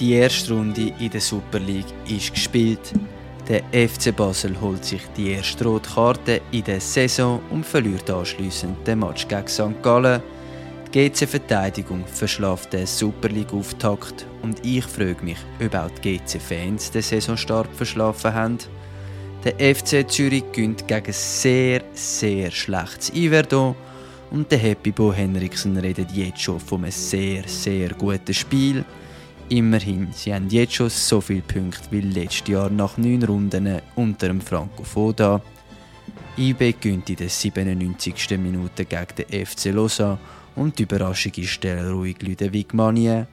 Die erste Runde in der Super League ist gespielt. Der FC Basel holt sich die erste rote Karte in der Saison und verliert anschließend den Match gegen St. Gallen. Die GC-Verteidigung verschlaft den Super League-Auftakt und ich frage mich, ob auch die GC-Fans den Saisonstart verschlafen haben. Der FC Zürich gönnt gegen sehr, sehr schlechtes Iverdon und der Happy Bo Henriksen redet jetzt schon von einem sehr, sehr guten Spiel. Immerhin, sie haben jetzt schon so viele Punkte wie letztes Jahr nach neun Runden unter dem Franco Foda. IB gönnt in der 97. Minute gegen den FC Lausanne und die Überraschung ist der ruhig Ludwig Manier.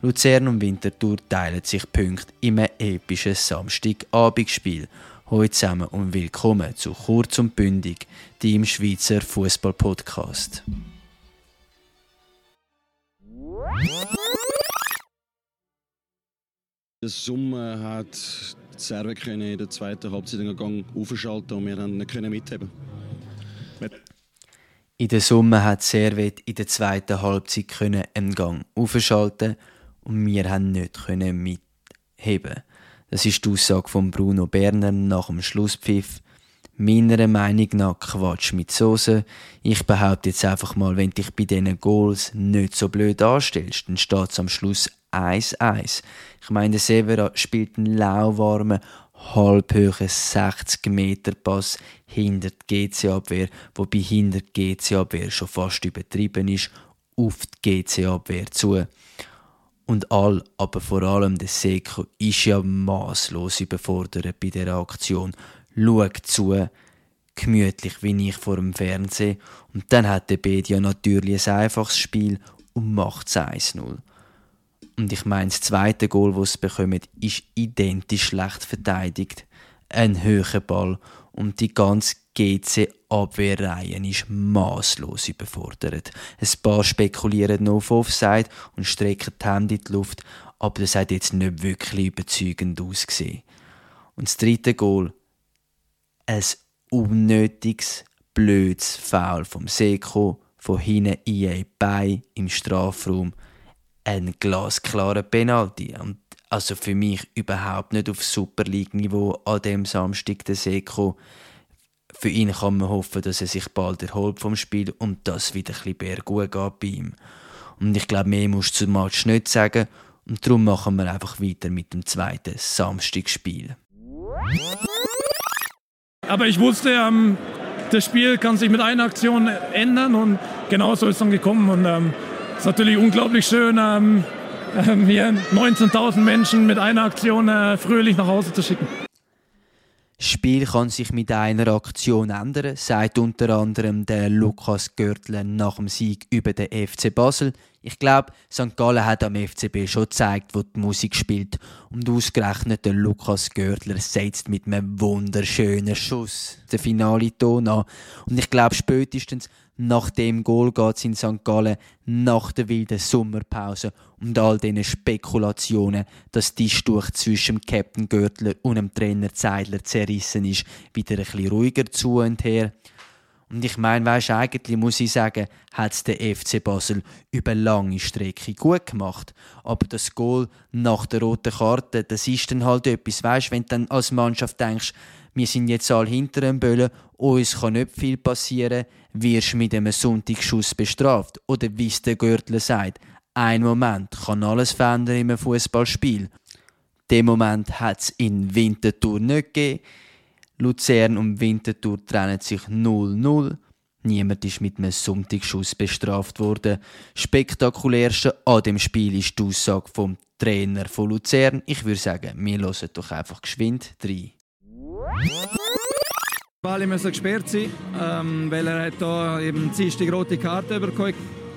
Luzern und Winterthur teilen sich Punkte im epischen Samstagabendspiel. Heute zusammen und willkommen zu Kurz und Bündig, dem Schweizer Fußball-Podcast. Der Sommer hat die Serve in der zweiten Halbzeit Gang aufschalten und wir haben nicht mitheben. In der Summe hat Servet in der zweiten Halbzeit können einen Gang aufschalten und wir haben nicht können mitheben. Das ist die Aussage von Bruno Berner nach dem Schlusspfiff. Meiner Meinung nach Quatsch mit Soße. Ich behaupte jetzt einfach mal, wenn dich bei diesen Goals nicht so blöd anstellst, dann steht es am Schluss 1-1. Ich meine, der Severa spielt einen lauwarmen, halbhöhen 60 Meter Pass hinter die GC-Abwehr, wobei hinter die GC-Abwehr schon fast übertrieben ist, auf die GC-Abwehr zu. Und all, aber vor allem der Seko ist ja maßlos überfordert bei der Aktion. Schaut zu, gemütlich wie ich vor dem Fernsehen. Und dann hat der Bedia natürlich ein einfaches Spiel und macht es 1-0. Und ich meine, das zweite Goal, das sie bekommen, ist identisch schlecht verteidigt. Ein höherer Ball und die ganze GC-Abwehrreihe ist maßlos überfordert. Ein paar spekulieren noch auf Offside und strecken die Hände in die Luft, aber das hat jetzt nicht wirklich überzeugend ausgesehen. Und das dritte Goal, ein unnötiges, blödes Foul vom Seko von hinten in ein Bein im Strafraum ein glasklarer Penalty. Und also für mich überhaupt nicht auf Super League-Niveau an dem Samstag der Seko. Für ihn kann man hoffen, dass er sich bald erholt vom Spiel und das wieder ein bisschen berggut geht bei ihm. Und ich glaube, mehr musst du zum Match nicht sagen. Und darum machen wir einfach weiter mit dem zweiten Samstagsspiel. Aber ich wusste, ähm, das Spiel kann sich mit einer Aktion ändern und genauso ist es dann gekommen. Und ähm, ist natürlich unglaublich schön, ähm, äh, hier 19.000 Menschen mit einer Aktion äh, fröhlich nach Hause zu schicken. Das Spiel kann sich mit einer Aktion ändern, sagt unter anderem der Lukas Görtler nach dem Sieg über den FC Basel. Ich glaube, St. Gallen hat am FCB schon gezeigt, wo die Musik spielt. Und ausgerechnet der Lukas Görtler setzt mit einem wunderschönen Schuss den finale Ton an. Und ich glaube, spätestens nach dem Goal geht es in St. Gallen nach der wilden Sommerpause und all diesen Spekulationen, dass die Stuch zwischen dem Captain Görtler und dem Trainer Zeidler zerrissen ist, wieder ein bisschen ruhiger zu und her. Und ich meine, weißt, eigentlich muss ich sagen, hat es der FC Basel über lange Strecke gut gemacht. Aber das Goal nach der roten Karte, das ist dann halt etwas, weißt, wenn du dann als Mannschaft denkst, wir sind jetzt alle hinter dem Böllen, uns kann nicht viel passieren, wirst mit einem Sonntagsschuss bestraft. Oder wie es der Gürtel sagt, ein Moment kann alles verändern im Fußballspiel. Den Moment hat es in Winterthur nicht gegeben. Luzern und Winterthur trennen sich 0-0. Niemand ist mit einem Sonntagsschuss bestraft worden. Spektakulärste an dem Spiel ist die Aussage vom Trainer von Luzern. Ich würde sagen, wir hören doch einfach geschwind rein. Bali müssen gesperrt sein, ähm, weil er hat da eben die rote Karte bekommen.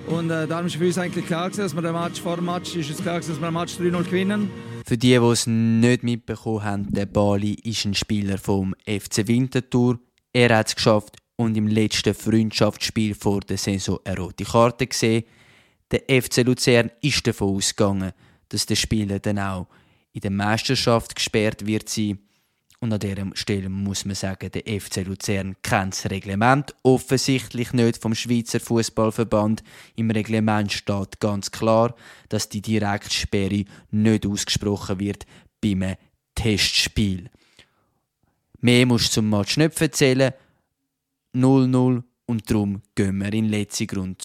Und äh, darum ist für uns eigentlich klar gewesen, dass wir den Match vor dem Match ist es klar gewesen, dass wir den Match 3-0 gewinnen. Für die, die es nicht mitbekommen haben, der Bali ist ein Spieler vom FC Winterthur. Er hat es geschafft und im letzten Freundschaftsspiel vor der Saison eine rote Karte gesehen. Der FC Luzern ist davon ausgegangen, dass der Spieler dann auch in der Meisterschaft gesperrt wird sein. Und an dieser Stelle muss man sagen, der FC Luzern kennt das Reglement offensichtlich nicht vom Schweizer Fußballverband. Im Reglement steht ganz klar, dass die Direktsperre nicht ausgesprochen wird beim Testspiel. Mehr musst du zum Match nicht erzählen. 0-0 und darum gehen wir in den letzten Grund.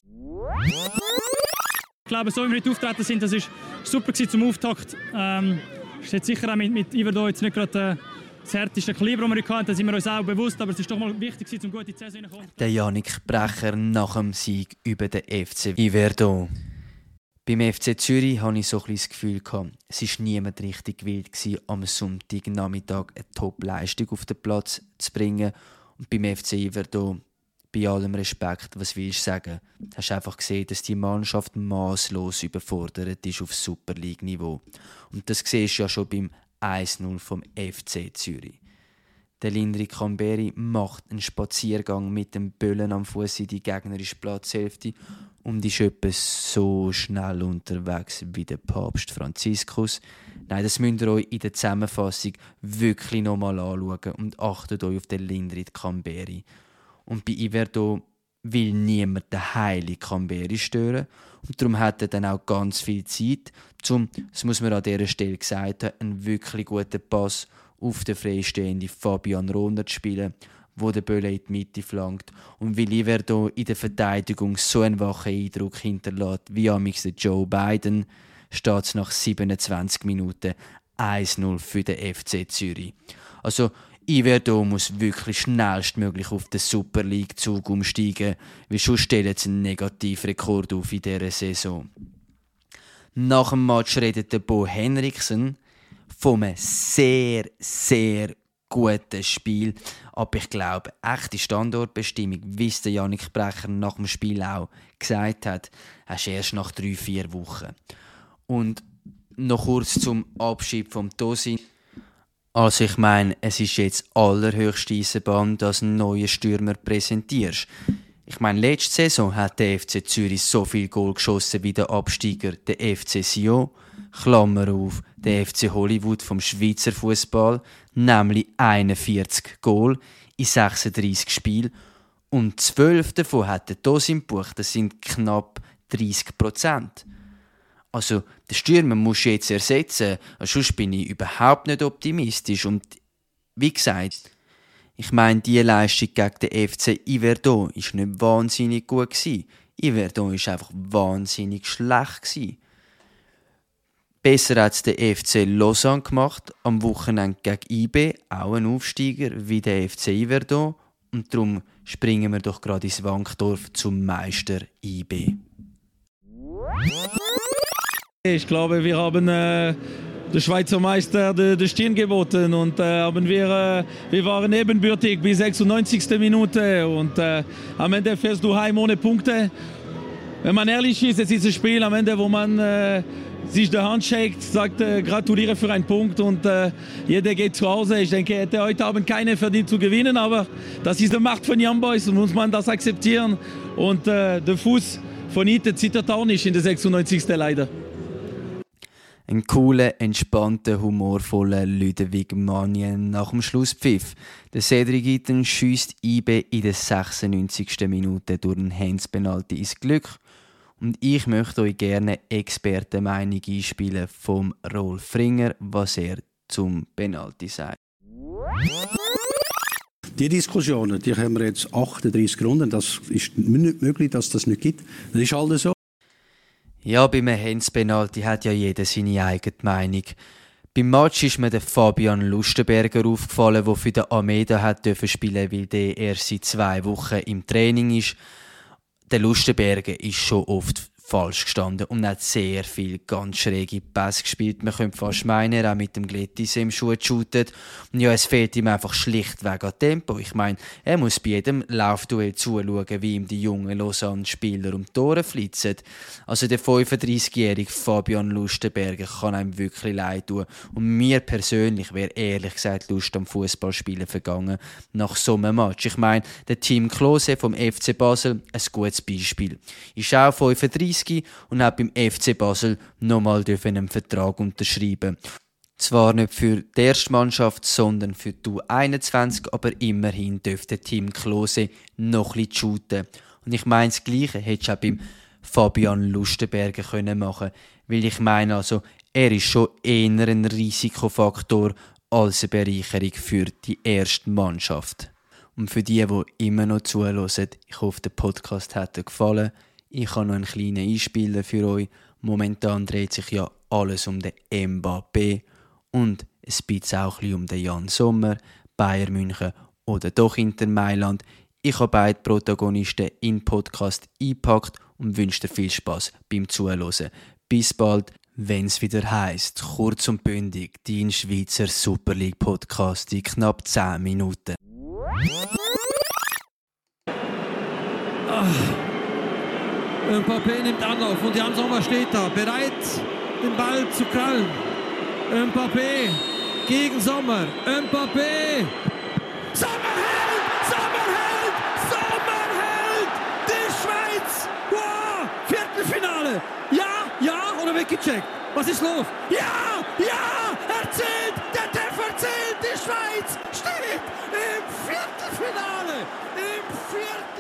Ich glaube, so wie wir heute auftreten sind, das ist super zum Auftakt. Ähm, ist sicher auch mit, mit Iverdo jetzt nicht gerade äh, das härteste Kaliber, das wir hatten, sind wir uns auch bewusst, aber es ist doch mal wichtig, um gut in die Saison zu kommen. Der Janik Brecher nach dem Sieg über den FC Iverdo. Beim FC Zürich hatte ich so ein das Gefühl, es war niemand richtig wild, am Sonntagnachmittag eine Top-Leistung auf den Platz zu bringen. Und beim FC Iverdo, bei allem Respekt, was will ich sagen, hast du einfach gesehen, dass die Mannschaft maßlos überfordert ist auf Super League-Niveau. Und das siehst du ja schon beim 1-0 vom FC Zürich. Der Lindri Camberi macht einen Spaziergang mit dem Böllen am Fuß in die gegnerische Platzhälfte und ist etwa so schnell unterwegs wie der Papst Franziskus. Nein, das müsst ihr euch in der Zusammenfassung wirklich nochmal anschauen und achtet euch auf den Lindrit Camberi. Und bei Iverdo will niemand den heiligen Camberi stören und darum hat er dann auch ganz viel Zeit, um, das muss man an dieser Stelle gesagt haben, einen wirklich guten Pass auf den freistehenden Fabian Rohner zu spielen wo der Bölle in die Mitte flankt. Und weil Iverdo in der Verteidigung so einen wachen Eindruck hinterlässt wie amix Joe Biden, steht es nach 27 Minuten 1-0 für den FC Zürich. Also Iverdo muss wirklich schnellstmöglich auf den Super League-Zug umsteigen, weil schon stellen sie einen Negativrekord auf in dieser Saison. Nach dem Match redet der Bo Henriksen vom sehr, sehr guten Spiel. Aber ich glaube, echte Standortbestimmung, wie es der Janik Brecher nach dem Spiel auch gesagt hat, hast du erst nach drei, vier Wochen. Und noch kurz zum Abschied vom Tosin. Also ich meine, es ist jetzt allerhöchste Eisenbahn, dass du einen neuen Stürmer präsentierst. Ich meine, letzte Saison hat der FC Zürich so viel Goal geschossen wie der Absteiger, der FC Sion. Klammer auf, der FC Hollywood vom Schweizer Fußball, nämlich 41 Goal in 36 Spielen. Und 12 davon hat der Tosin Buch, das sind knapp 30 Prozent. Also, den Stürmer musst du jetzt ersetzen, sonst bin ich überhaupt nicht optimistisch. Und wie gesagt, ich meine, die Leistung gegen den FC Iverdon ist nicht wahnsinnig gut gewesen. Iverdon ist einfach wahnsinnig schlecht gewesen. Besser hat es der FC Lausanne gemacht, am Wochenende gegen IB, auch ein Aufsteiger wie der FC Iverdon. Und darum springen wir doch gerade ins Wankdorf zum Meister IB. Ich glaube, wir haben äh, der Schweizer Meister die, Stirn geboten und äh, haben wir, äh, wir waren ebenbürtig bis 96. Minute und äh, am Ende fährst du heim ohne Punkte. Wenn man ehrlich ist, es ist ein Spiel am Ende, wo man äh, sich der Hand shakt, sagt äh, gratuliere für einen Punkt und äh, jeder geht zu Hause. Ich denke, hätte heute Abend keine verdient zu gewinnen, aber das ist die Macht von Young Boys und muss man das akzeptieren. Und der Fuß von Ite zittert auch nicht in der 96. leider. Ein cooler, entspannter, humorvoller Ludwig Manien nach dem Schlusspfiff. Der Cedric Itten schiesst IB in der 96. Minute durch einen Handspenalty ins Glück. Und ich möchte euch gerne Expertenmeinung einspielen vom Rolf Fringer, was er zum Penalty sagt. Die Diskussionen, die haben wir jetzt 38 Runden. Das ist nicht möglich, dass das nicht gibt. Das ist alles so. Ja, beim Hens-Penalty hat ja jeder seine eigene Meinung. Beim Match ist mir der Fabian Lustenberger aufgefallen, der für den Almeida hat spielen weil der erst seit zwei Wochen im Training ist. Der Lustenberger ist schon oft falsch gestanden und hat sehr viel ganz schräge Pässe gespielt. Man könnte fast meinen, er auch mit dem Glettis im Schuh shootet. Und ja, es fehlt ihm einfach schlichtweg an Tempo. Ich meine, er muss bei jedem Laufduell zuschauen, wie ihm die jungen Lausanne-Spieler um die Tore flitzen. Also der 35-jährige Fabian Lustenberger kann einem wirklich leid tun. Und mir persönlich wäre ehrlich gesagt Lust am Fußballspielen vergangen nach so einem Match. Ich meine, der Team Klose vom FC Basel, ein gutes Beispiel. Ist auch 35 und hat beim FC Basel nochmal einen Vertrag unterschreiben. Zwar nicht für die erste Mannschaft, sondern für die U21, aber immerhin dürfte Team Klose noch ein bisschen shooten. Und ich meine, das Gleiche hättest du auch beim Fabian Lustenberger können machen weil ich meine, also, er ist schon eher ein Risikofaktor als eine Bereicherung für die erste Mannschaft. Und für die, die immer noch zuhören, ich hoffe, der Podcast hat euch gefallen. Ich habe noch einen kleinen Einspieler für euch. Momentan dreht sich ja alles um den Mbappé und es bisschen auch ein um den Jan Sommer, Bayern München oder doch Inter Mailand. Ich habe beide Protagonisten in Podcast eingepackt und wünsche dir viel Spaß beim Zuhören. Bis bald, wenn es wieder heißt, kurz und bündig, dein Schweizer Super League Podcast in knapp 10 Minuten. Ah. Äh, Mbappé nimmt Anlauf und Jan Sommer steht da, bereit, den Ball zu krallen. Äh, Mbappé gegen Sommer. Äh, Mbappé. Sommer hält! Sommer! Die Schweiz! Wow! Viertelfinale! Ja, ja oder weggecheckt? Was ist los? Ja, ja! Erzählt! Der Treffer zählt! Die Schweiz steht im Viertelfinale! Im Viertelfinale!